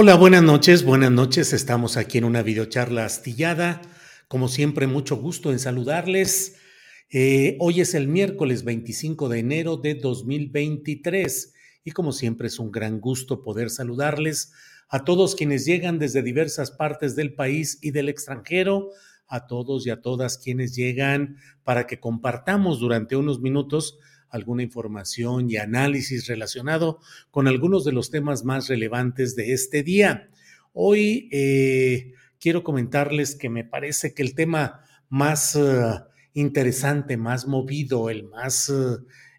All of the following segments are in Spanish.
Hola, buenas noches, buenas noches. Estamos aquí en una videocharla astillada. Como siempre, mucho gusto en saludarles. Eh, hoy es el miércoles 25 de enero de 2023 y como siempre es un gran gusto poder saludarles a todos quienes llegan desde diversas partes del país y del extranjero, a todos y a todas quienes llegan para que compartamos durante unos minutos alguna información y análisis relacionado con algunos de los temas más relevantes de este día. Hoy eh, quiero comentarles que me parece que el tema más uh, interesante, más movido, el más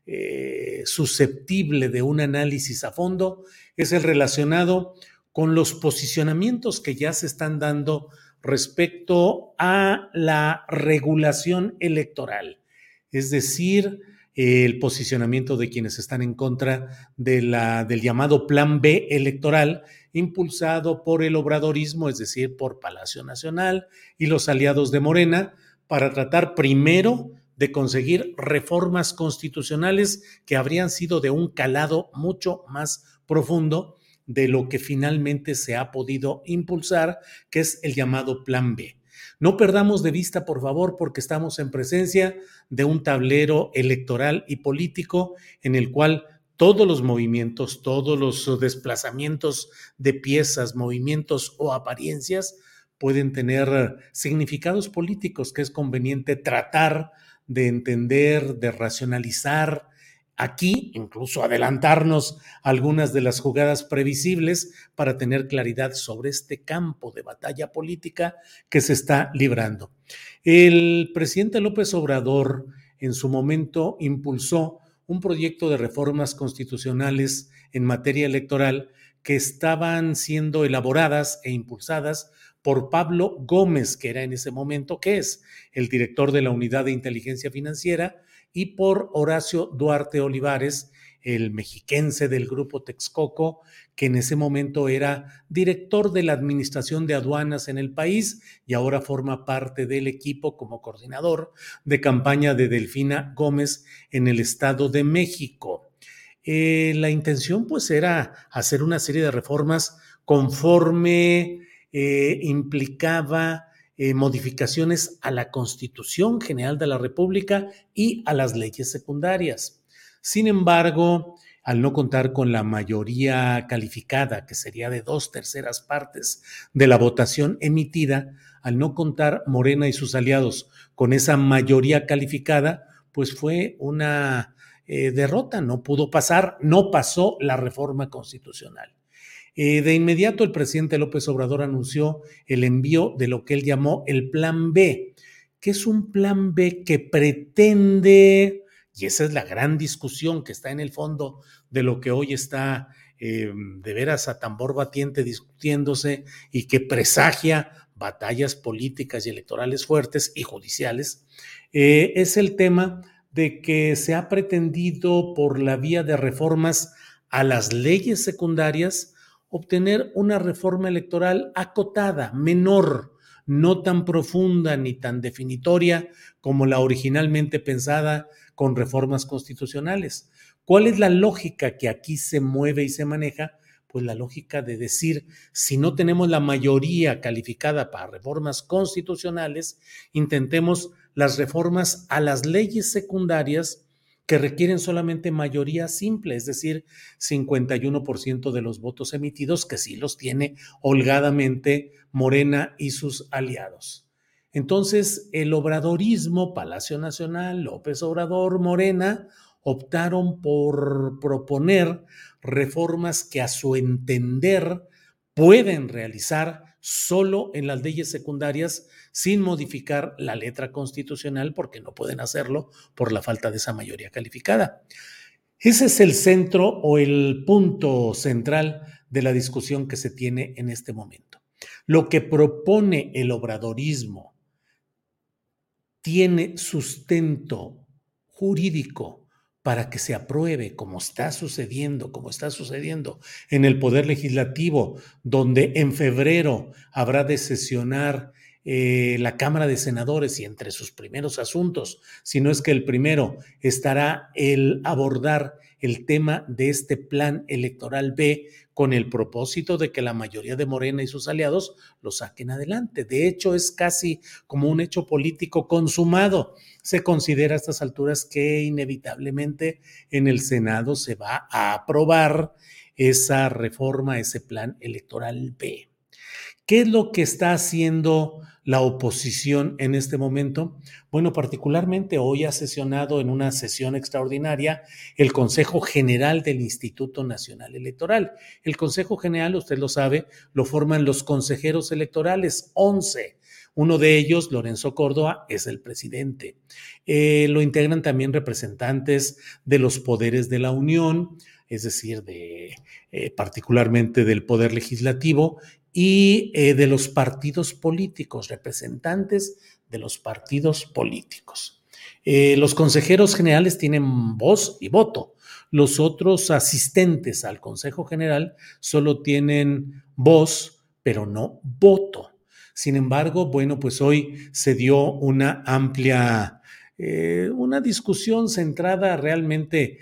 eh, susceptible de un análisis a fondo es el relacionado con los posicionamientos que ya se están dando respecto a la regulación electoral. Es decir, el posicionamiento de quienes están en contra de la, del llamado Plan B electoral impulsado por el obradorismo, es decir, por Palacio Nacional y los aliados de Morena, para tratar primero de conseguir reformas constitucionales que habrían sido de un calado mucho más profundo de lo que finalmente se ha podido impulsar, que es el llamado Plan B. No perdamos de vista, por favor, porque estamos en presencia de un tablero electoral y político en el cual todos los movimientos, todos los desplazamientos de piezas, movimientos o apariencias pueden tener significados políticos que es conveniente tratar de entender, de racionalizar, aquí, incluso adelantarnos algunas de las jugadas previsibles para tener claridad sobre este campo de batalla política que se está librando. El presidente López Obrador en su momento impulsó un proyecto de reformas constitucionales en materia electoral que estaban siendo elaboradas e impulsadas por Pablo Gómez, que era en ese momento, que es el director de la Unidad de Inteligencia Financiera, y por Horacio Duarte Olivares, el mexiquense del grupo Texcoco, que en ese momento era director de la Administración de Aduanas en el país y ahora forma parte del equipo como coordinador de campaña de Delfina Gómez en el Estado de México. Eh, la intención pues era hacer una serie de reformas conforme eh, implicaba eh, modificaciones a la Constitución General de la República y a las leyes secundarias. Sin embargo, al no contar con la mayoría calificada, que sería de dos terceras partes de la votación emitida, al no contar Morena y sus aliados con esa mayoría calificada, pues fue una eh, derrota, no pudo pasar, no pasó la reforma constitucional. Eh, de inmediato el presidente López Obrador anunció el envío de lo que él llamó el Plan B, que es un Plan B que pretende, y esa es la gran discusión que está en el fondo de lo que hoy está eh, de veras a tambor batiente discutiéndose y que presagia batallas políticas y electorales fuertes y judiciales, eh, es el tema de que se ha pretendido por la vía de reformas a las leyes secundarias obtener una reforma electoral acotada, menor, no tan profunda ni tan definitoria como la originalmente pensada con reformas constitucionales. ¿Cuál es la lógica que aquí se mueve y se maneja? Pues la lógica de decir, si no tenemos la mayoría calificada para reformas constitucionales, intentemos las reformas a las leyes secundarias que requieren solamente mayoría simple, es decir, 51% de los votos emitidos, que sí los tiene holgadamente Morena y sus aliados. Entonces, el obradorismo, Palacio Nacional, López Obrador, Morena, optaron por proponer reformas que a su entender pueden realizar solo en las leyes secundarias sin modificar la letra constitucional porque no pueden hacerlo por la falta de esa mayoría calificada. Ese es el centro o el punto central de la discusión que se tiene en este momento. Lo que propone el obradorismo tiene sustento jurídico para que se apruebe, como está sucediendo, como está sucediendo en el Poder Legislativo, donde en febrero habrá de sesionar eh, la Cámara de Senadores y entre sus primeros asuntos, si no es que el primero estará el abordar el tema de este plan electoral B con el propósito de que la mayoría de Morena y sus aliados lo saquen adelante. De hecho, es casi como un hecho político consumado. Se considera a estas alturas que inevitablemente en el Senado se va a aprobar esa reforma, ese plan electoral B. ¿Qué es lo que está haciendo la oposición en este momento? Bueno, particularmente hoy ha sesionado en una sesión extraordinaria el Consejo General del Instituto Nacional Electoral. El Consejo General, usted lo sabe, lo forman los consejeros electorales, 11. Uno de ellos, Lorenzo Córdoba, es el presidente. Eh, lo integran también representantes de los poderes de la Unión, es decir, de, eh, particularmente del Poder Legislativo y eh, de los partidos políticos, representantes de los partidos políticos. Eh, los consejeros generales tienen voz y voto. Los otros asistentes al Consejo General solo tienen voz, pero no voto. Sin embargo, bueno, pues hoy se dio una amplia, eh, una discusión centrada realmente,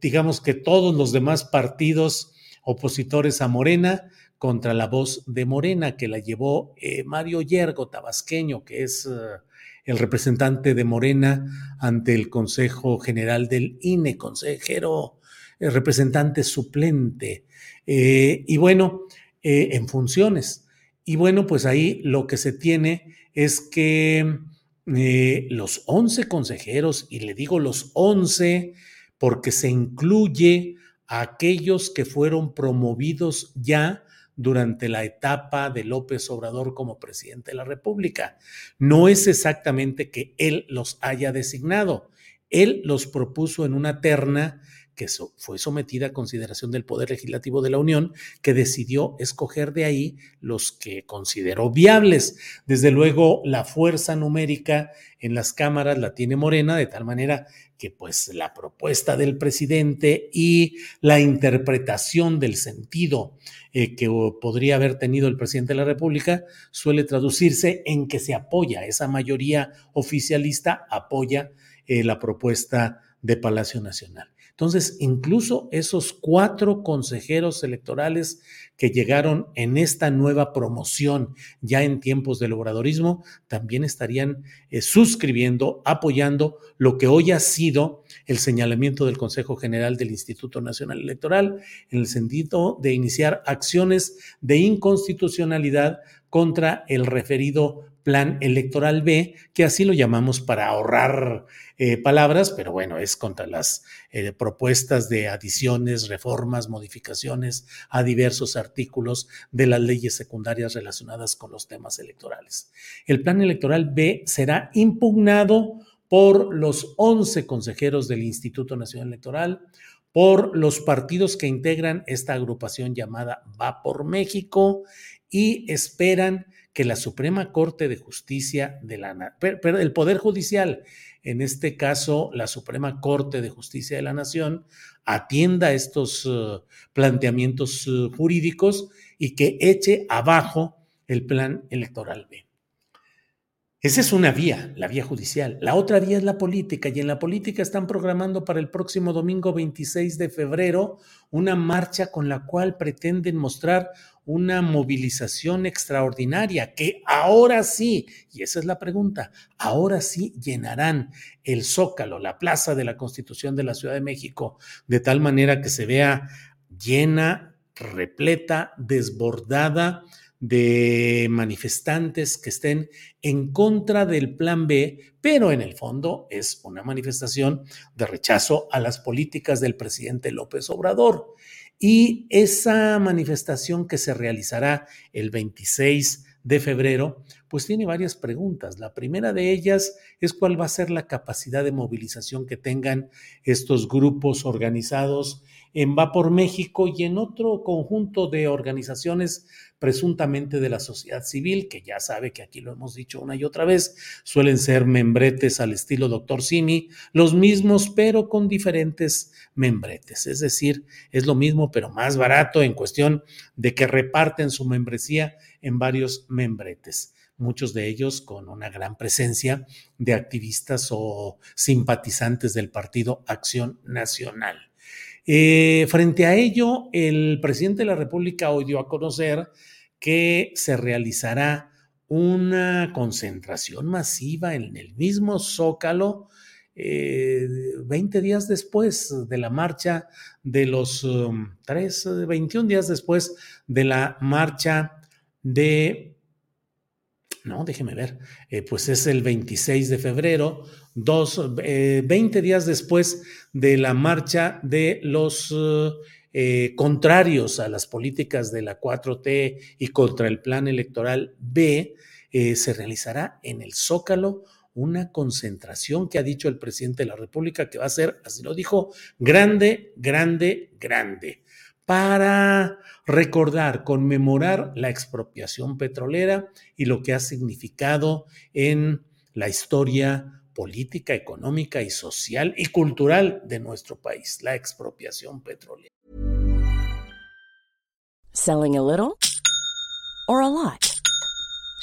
digamos que todos los demás partidos opositores a Morena contra la voz de Morena, que la llevó eh, Mario Yergo, tabasqueño, que es eh, el representante de Morena ante el Consejo General del INE, consejero, el representante suplente, eh, y bueno, en funciones. Y bueno, pues ahí lo que se tiene es que los 11 consejeros, y le digo los 11 porque se incluye a aquellos que fueron promovidos ya durante la etapa de López Obrador como presidente de la República. No es exactamente que él los haya designado, él los propuso en una terna que fue sometida a consideración del Poder Legislativo de la Unión, que decidió escoger de ahí los que consideró viables. Desde luego, la fuerza numérica en las cámaras la tiene Morena, de tal manera que pues la propuesta del presidente y la interpretación del sentido eh, que podría haber tenido el presidente de la República suele traducirse en que se apoya, esa mayoría oficialista apoya eh, la propuesta de Palacio Nacional. Entonces, incluso esos cuatro consejeros electorales que llegaron en esta nueva promoción ya en tiempos del obradorismo, también estarían eh, suscribiendo, apoyando lo que hoy ha sido el señalamiento del Consejo General del Instituto Nacional Electoral en el sentido de iniciar acciones de inconstitucionalidad contra el referido Plan Electoral B, que así lo llamamos para ahorrar eh, palabras, pero bueno, es contra las eh, propuestas de adiciones, reformas, modificaciones a diversos artículos de las leyes secundarias relacionadas con los temas electorales. El Plan Electoral B será impugnado por los 11 consejeros del Instituto Nacional Electoral, por los partidos que integran esta agrupación llamada Va por México y esperan que la Suprema Corte de Justicia de la pero el Poder Judicial, en este caso la Suprema Corte de Justicia de la Nación, atienda estos uh, planteamientos uh, jurídicos y que eche abajo el plan electoral B. Esa es una vía, la vía judicial. La otra vía es la política y en la política están programando para el próximo domingo 26 de febrero una marcha con la cual pretenden mostrar una movilización extraordinaria que ahora sí, y esa es la pregunta, ahora sí llenarán el zócalo, la plaza de la Constitución de la Ciudad de México, de tal manera que se vea llena, repleta, desbordada de manifestantes que estén en contra del plan B, pero en el fondo es una manifestación de rechazo a las políticas del presidente López Obrador. Y esa manifestación que se realizará el 26 de febrero, pues tiene varias preguntas. La primera de ellas es cuál va a ser la capacidad de movilización que tengan estos grupos organizados en Va por México y en otro conjunto de organizaciones presuntamente de la sociedad civil, que ya sabe que aquí lo hemos dicho una y otra vez, suelen ser membretes al estilo doctor Simi, los mismos pero con diferentes membretes, es decir, es lo mismo pero más barato en cuestión de que reparten su membresía en varios membretes muchos de ellos con una gran presencia de activistas o simpatizantes del partido Acción Nacional. Eh, frente a ello, el presidente de la República hoy dio a conocer que se realizará una concentración masiva en el mismo Zócalo 20 eh, días después de la marcha de los um, tres, 21 días después de la marcha de no, déjeme ver, eh, pues es el 26 de febrero, dos, 20 días después de la marcha de los eh, contrarios a las políticas de la 4T y contra el plan electoral B, eh, se realizará en el Zócalo una concentración que ha dicho el presidente de la República que va a ser, así lo dijo, grande, grande, grande, para recordar, conmemorar la expropiación petrolera y lo que ha significado en la historia política, económica y social y cultural de nuestro país, la expropiación petrolera. Selling a little or a lot?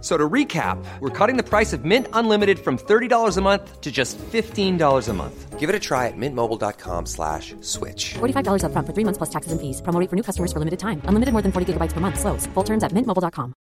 So to recap, we're cutting the price of Mint Unlimited from $30 a month to just $15 a month. Give it a try at mintmobile.com slash switch. $45 up front for three months plus taxes and fees. Promo for new customers for limited time. Unlimited more than 40 gigabytes per month. Slows. Full terms at mintmobile.com.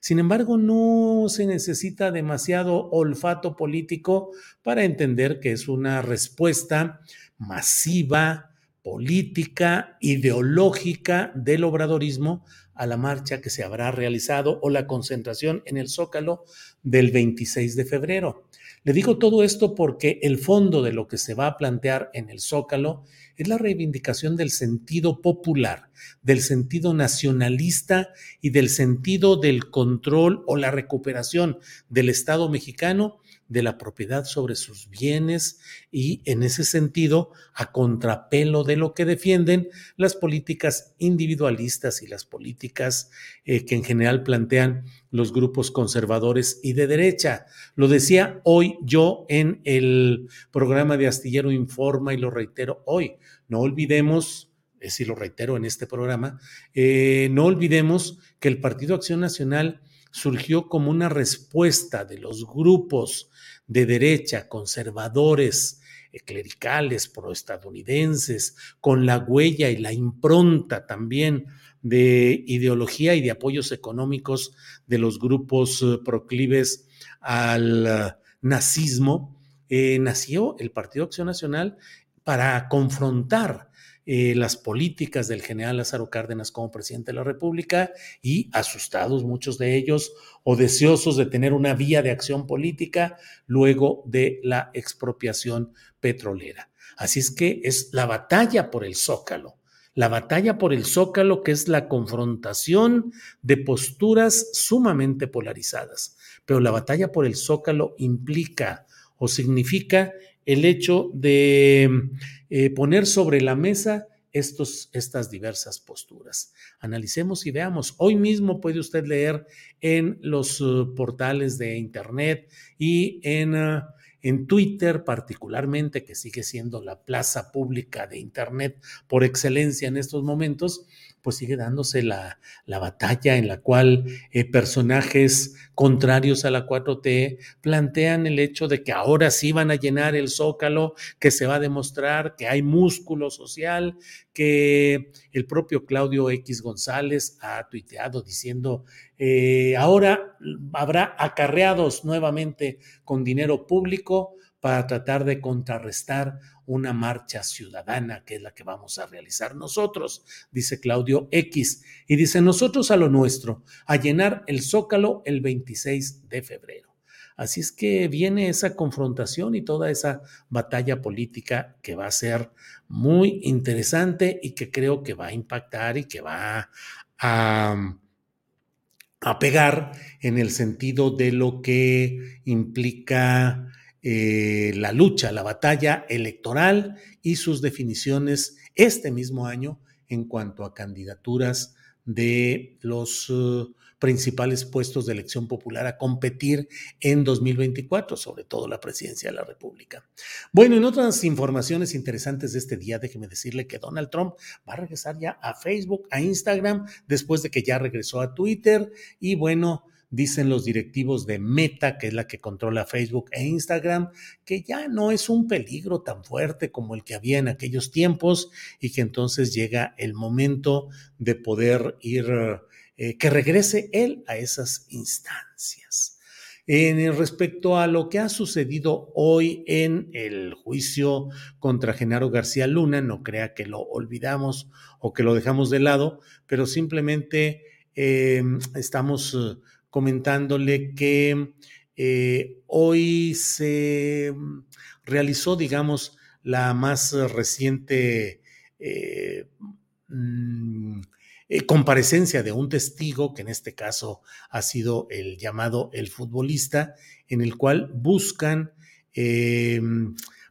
Sin embargo, no se necesita demasiado olfato político para entender que es una respuesta masiva, política, ideológica del obradorismo a la marcha que se habrá realizado o la concentración en el Zócalo del 26 de febrero. Le digo todo esto porque el fondo de lo que se va a plantear en el Zócalo es la reivindicación del sentido popular, del sentido nacionalista y del sentido del control o la recuperación del Estado mexicano de la propiedad sobre sus bienes y en ese sentido, a contrapelo de lo que defienden las políticas individualistas y las políticas eh, que en general plantean los grupos conservadores y de derecha. Lo decía hoy yo en el programa de Astillero Informa y lo reitero hoy. No olvidemos es decir, lo reitero en este programa, eh, no olvidemos que el Partido Acción Nacional surgió como una respuesta de los grupos de derecha, conservadores, clericales, proestadounidenses, con la huella y la impronta también de ideología y de apoyos económicos de los grupos eh, proclives al eh, nazismo, eh, nació el Partido Acción Nacional para confrontar eh, las políticas del general Lázaro Cárdenas como presidente de la República y asustados muchos de ellos o deseosos de tener una vía de acción política luego de la expropiación petrolera. Así es que es la batalla por el zócalo, la batalla por el zócalo que es la confrontación de posturas sumamente polarizadas. Pero la batalla por el zócalo implica o significa el hecho de eh, poner sobre la mesa estos, estas diversas posturas. Analicemos y veamos. Hoy mismo puede usted leer en los uh, portales de Internet y en, uh, en Twitter particularmente, que sigue siendo la plaza pública de Internet por excelencia en estos momentos, pues sigue dándose la, batalla en la cual eh, personajes contrarios a la 4T plantean el hecho de que ahora sí van a llenar el zócalo, que se va a demostrar que hay músculo social, que el propio Claudio X González ha tuiteado diciendo, eh, ahora habrá acarreados nuevamente con dinero público para tratar de contrarrestar una marcha ciudadana, que es la que vamos a realizar nosotros, dice Claudio X. Y dice, nosotros a lo nuestro, a llenar el zócalo el 26 de febrero. Así es que viene esa confrontación y toda esa batalla política que va a ser muy interesante y que creo que va a impactar y que va a, a pegar en el sentido de lo que implica eh, la lucha, la batalla electoral y sus definiciones este mismo año en cuanto a candidaturas de los uh, principales puestos de elección popular a competir en 2024, sobre todo la presidencia de la República. Bueno, en otras informaciones interesantes de este día, déjeme decirle que Donald Trump va a regresar ya a Facebook, a Instagram, después de que ya regresó a Twitter y bueno, dicen los directivos de Meta, que es la que controla Facebook e Instagram, que ya no es un peligro tan fuerte como el que había en aquellos tiempos y que entonces llega el momento de poder ir, eh, que regrese él a esas instancias. En respecto a lo que ha sucedido hoy en el juicio contra Genaro García Luna, no crea que lo olvidamos o que lo dejamos de lado, pero simplemente eh, estamos comentándole que eh, hoy se realizó, digamos, la más reciente eh, mm, eh, comparecencia de un testigo, que en este caso ha sido el llamado el futbolista, en el cual buscan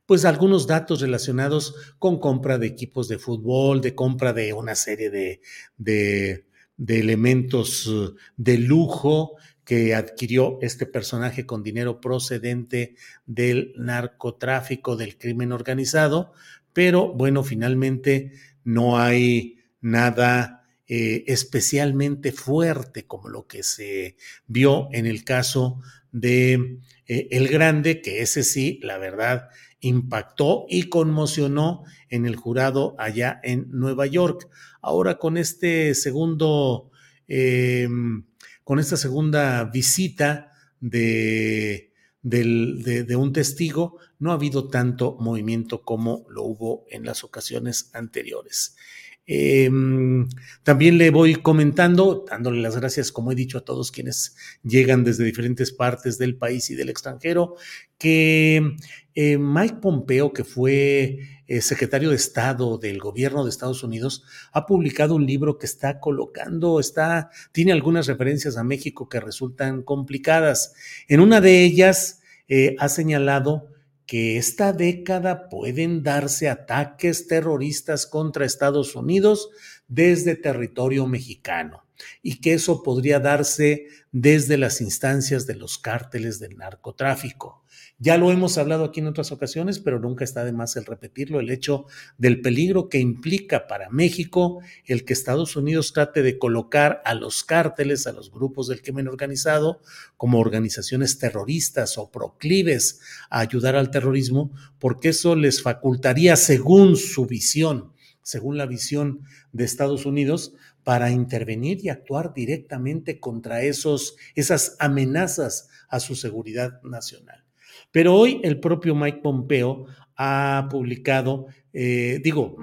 pues algunos datos relacionados con compra de equipos de fútbol, de compra de una serie de, de de elementos uh, de lujo que adquirió este personaje con dinero procedente del narcotráfico, del crimen organizado, pero bueno, finalmente no hay nada eh, especialmente fuerte como lo que se vio en el caso de eh, El Grande, que ese sí, la verdad, impactó y conmocionó en el jurado allá en Nueva York. Ahora con este segundo, em, con esta segunda visita de, de, un testigo, no ha habido tanto movimiento como lo hubo en las ocasiones anteriores. Em, también le voy comentando, dándole las gracias, como he dicho, a todos quienes llegan desde diferentes partes del país y del extranjero, que eh, Mike Pompeo, que fue eh, secretario de Estado del gobierno de Estados Unidos, ha publicado un libro que está colocando, está, tiene algunas referencias a México que resultan complicadas. En una de ellas eh, ha señalado que esta década pueden darse ataques terroristas contra Estados Unidos desde territorio mexicano y que eso podría darse desde las instancias de los cárteles del narcotráfico. Ya lo hemos hablado aquí en otras ocasiones, pero nunca está de más el repetirlo, el hecho del peligro que implica para México el que Estados Unidos trate de colocar a los cárteles, a los grupos del crimen organizado, como organizaciones terroristas o proclives a ayudar al terrorismo, porque eso les facultaría, según su visión, según la visión de Estados Unidos, para intervenir y actuar directamente contra esos, esas amenazas a su seguridad nacional. Pero hoy el propio Mike Pompeo ha publicado, eh, digo,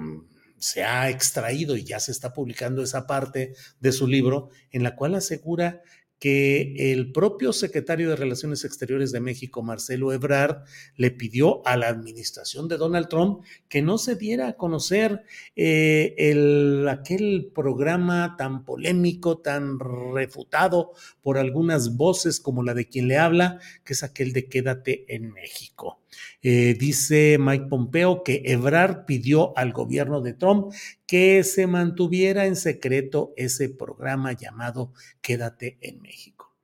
se ha extraído y ya se está publicando esa parte de su libro en la cual asegura que el propio secretario de Relaciones Exteriores de México, Marcelo Ebrard, le pidió a la administración de Donald Trump que no se diera a conocer eh, el, aquel programa tan polémico, tan refutado por algunas voces como la de quien le habla, que es aquel de Quédate en México. Eh, dice Mike Pompeo que Ebrard pidió al gobierno de Trump que se mantuviera en secreto ese programa llamado Quédate en México.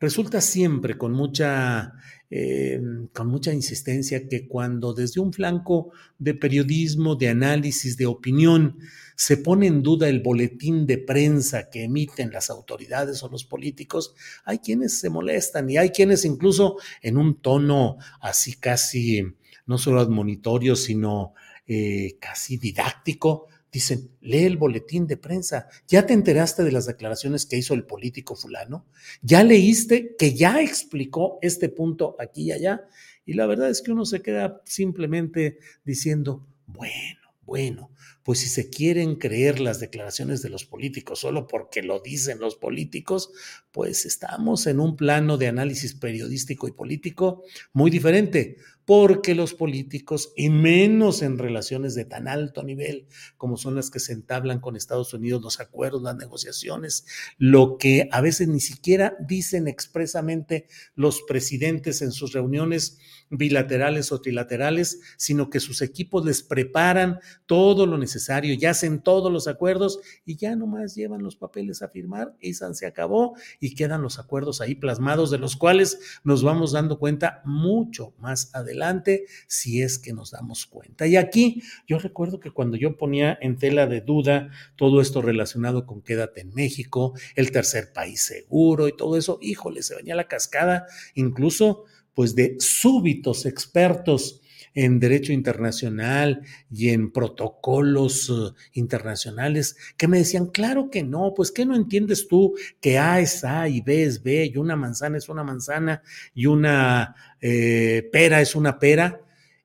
Resulta siempre con mucha eh, con mucha insistencia que cuando desde un flanco de periodismo, de análisis, de opinión, se pone en duda el boletín de prensa que emiten las autoridades o los políticos, hay quienes se molestan y hay quienes incluso en un tono así casi, no solo admonitorio, sino eh, casi didáctico, Dicen, lee el boletín de prensa. ¿Ya te enteraste de las declaraciones que hizo el político fulano? ¿Ya leíste que ya explicó este punto aquí y allá? Y la verdad es que uno se queda simplemente diciendo, bueno, bueno, pues si se quieren creer las declaraciones de los políticos solo porque lo dicen los políticos, pues estamos en un plano de análisis periodístico y político muy diferente porque los políticos, y menos en relaciones de tan alto nivel como son las que se entablan con Estados Unidos, los acuerdos, las negociaciones, lo que a veces ni siquiera dicen expresamente los presidentes en sus reuniones bilaterales o trilaterales, sino que sus equipos les preparan todo lo necesario, ya hacen todos los acuerdos y ya nomás llevan los papeles a firmar y se acabó y quedan los acuerdos ahí plasmados de los cuales nos vamos dando cuenta mucho más adelante si es que nos damos cuenta. Y aquí yo recuerdo que cuando yo ponía en tela de duda todo esto relacionado con quédate en México, el tercer país seguro y todo eso, híjole, se venía la cascada, incluso pues de súbitos expertos en derecho internacional y en protocolos uh, internacionales que me decían, claro que no, pues ¿qué no entiendes tú que A es A y B es B y una manzana es una manzana y una eh, pera es una pera?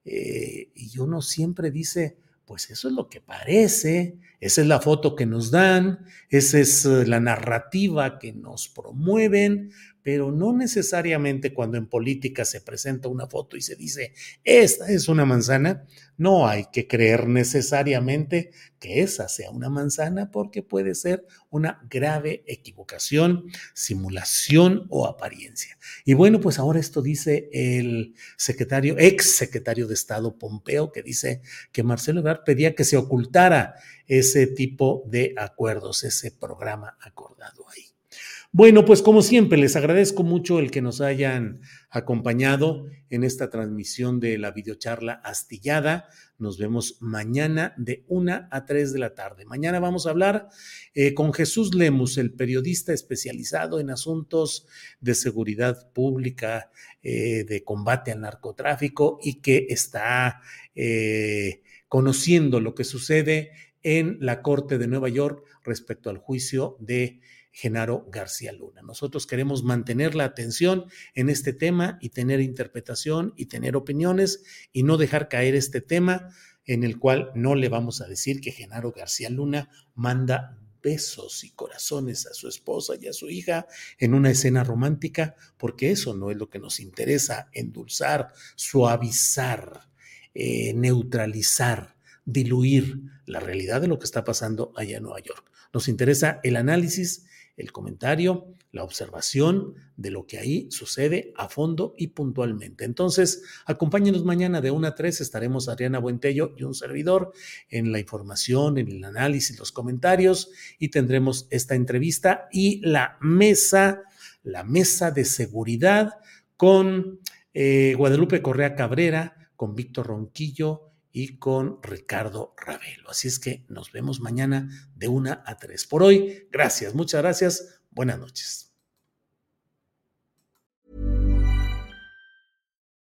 Eh, y uno siempre dice, pues eso es lo que parece, esa es la foto que nos dan, esa es la narrativa que nos promueven, pero no necesariamente cuando en política se presenta una foto y se dice, esta es una manzana, no hay que creer necesariamente que esa sea una manzana porque puede ser una grave equivocación, simulación o apariencia. Y bueno, pues ahora esto dice el secretario, ex secretario de Estado Pompeo, que dice que Marcelo Ebrard pedía que se ocultara ese tipo de acuerdos, ese programa acordado ahí. Bueno, pues como siempre, les agradezco mucho el que nos hayan acompañado en esta transmisión de la videocharla astillada. Nos vemos mañana de una a tres de la tarde. Mañana vamos a hablar eh, con Jesús Lemus, el periodista especializado en asuntos de seguridad pública, eh, de combate al narcotráfico y que está eh, conociendo lo que sucede en la Corte de Nueva York respecto al juicio de Genaro García Luna. Nosotros queremos mantener la atención en este tema y tener interpretación y tener opiniones y no dejar caer este tema en el cual no le vamos a decir que Genaro García Luna manda besos y corazones a su esposa y a su hija en una escena romántica, porque eso no es lo que nos interesa, endulzar, suavizar, eh, neutralizar, diluir la realidad de lo que está pasando allá en Nueva York. Nos interesa el análisis el comentario, la observación de lo que ahí sucede a fondo y puntualmente. Entonces, acompáñenos mañana de 1 a 3, estaremos Adriana Buentello y un servidor en la información, en el análisis, los comentarios y tendremos esta entrevista y la mesa, la mesa de seguridad con eh, Guadalupe Correa Cabrera, con Víctor Ronquillo, y con Ricardo Ravelo. Así es que nos vemos mañana de una a tres. Por hoy, gracias, muchas gracias, buenas noches.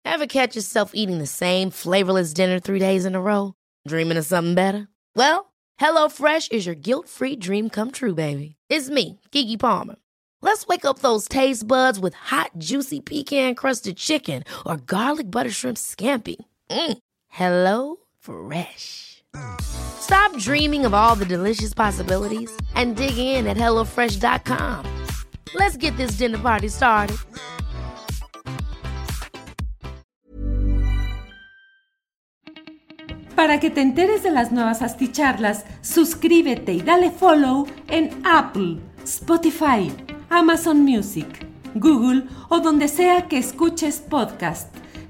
Ever catch yourself eating the same flavorless dinner three days in a row? Dreaming of something better? Well, HelloFresh is your guilt-free dream come true, baby. It's me, Kiki Palmer. Let's wake up those taste buds with hot, juicy pecan crusted chicken or garlic butter shrimp scampi. Mm. Hello Fresh. Stop dreaming of all the delicious possibilities and dig in at HelloFresh.com. Let's get this dinner party started. Para que te enteres de las nuevas asticharlas, suscríbete y dale follow en Apple, Spotify, Amazon Music, Google o donde sea que escuches podcast.